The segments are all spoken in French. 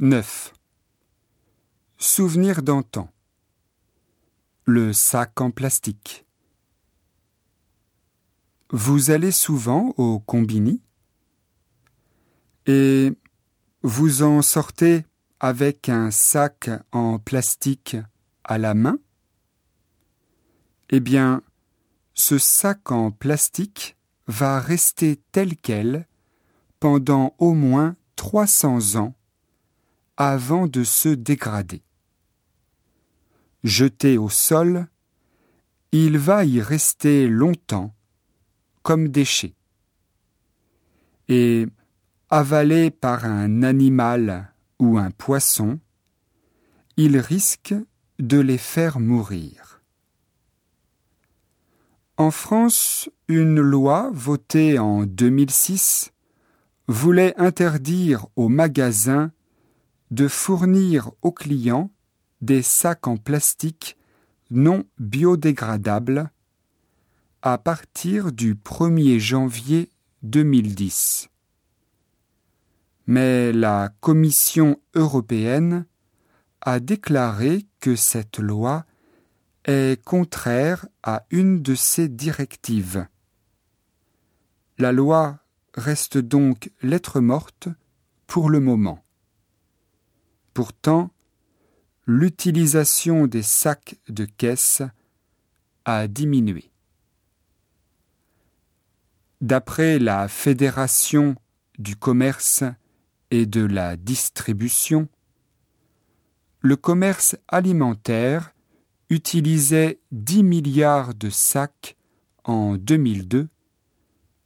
9. Souvenir d'antan. Le sac en plastique. Vous allez souvent au combini? Et vous en sortez avec un sac en plastique à la main? Eh bien, ce sac en plastique va rester tel quel pendant au moins 300 ans avant de se dégrader. Jeté au sol, il va y rester longtemps comme déchet. Et avalé par un animal ou un poisson, il risque de les faire mourir. En France, une loi votée en 2006 voulait interdire aux magasins de fournir aux clients des sacs en plastique non biodégradables à partir du 1er janvier 2010. Mais la Commission européenne a déclaré que cette loi est contraire à une de ses directives. La loi reste donc lettre morte pour le moment. Pourtant, l'utilisation des sacs de caisse a diminué. D'après la Fédération du commerce et de la distribution, le commerce alimentaire utilisait 10 milliards de sacs en 2002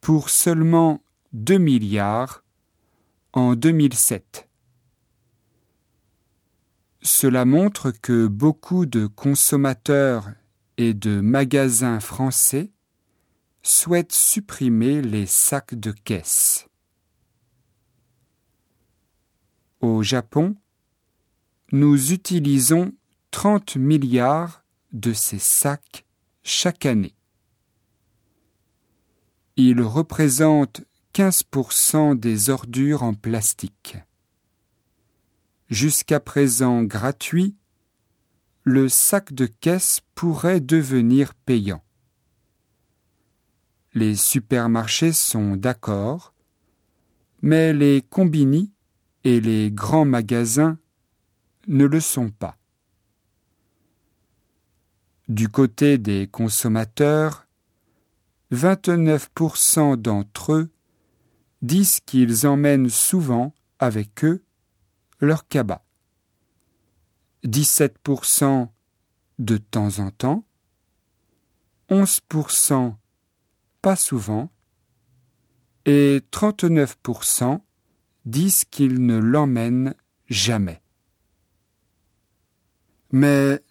pour seulement 2 milliards en 2007. Cela montre que beaucoup de consommateurs et de magasins français souhaitent supprimer les sacs de caisse. Au Japon, nous utilisons 30 milliards de ces sacs chaque année. Ils représentent 15% des ordures en plastique jusqu'à présent gratuit, le sac de caisse pourrait devenir payant. Les supermarchés sont d'accord, mais les combini et les grands magasins ne le sont pas. Du côté des consommateurs, 29% d'entre eux disent qu'ils emmènent souvent avec eux leur cabas. 17% de temps en temps, 11% pas souvent, et 39% disent qu'ils ne l'emmènent jamais. Mais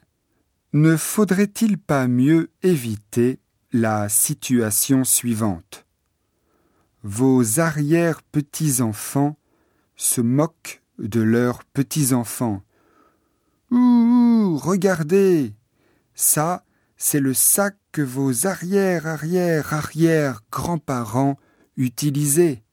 ne faudrait-il pas mieux éviter la situation suivante? Vos arrière-petits-enfants se moquent de leurs petits-enfants. Ouh, regardez Ça, c'est le sac que vos arrière-arrière-arrière-grands-parents utilisaient.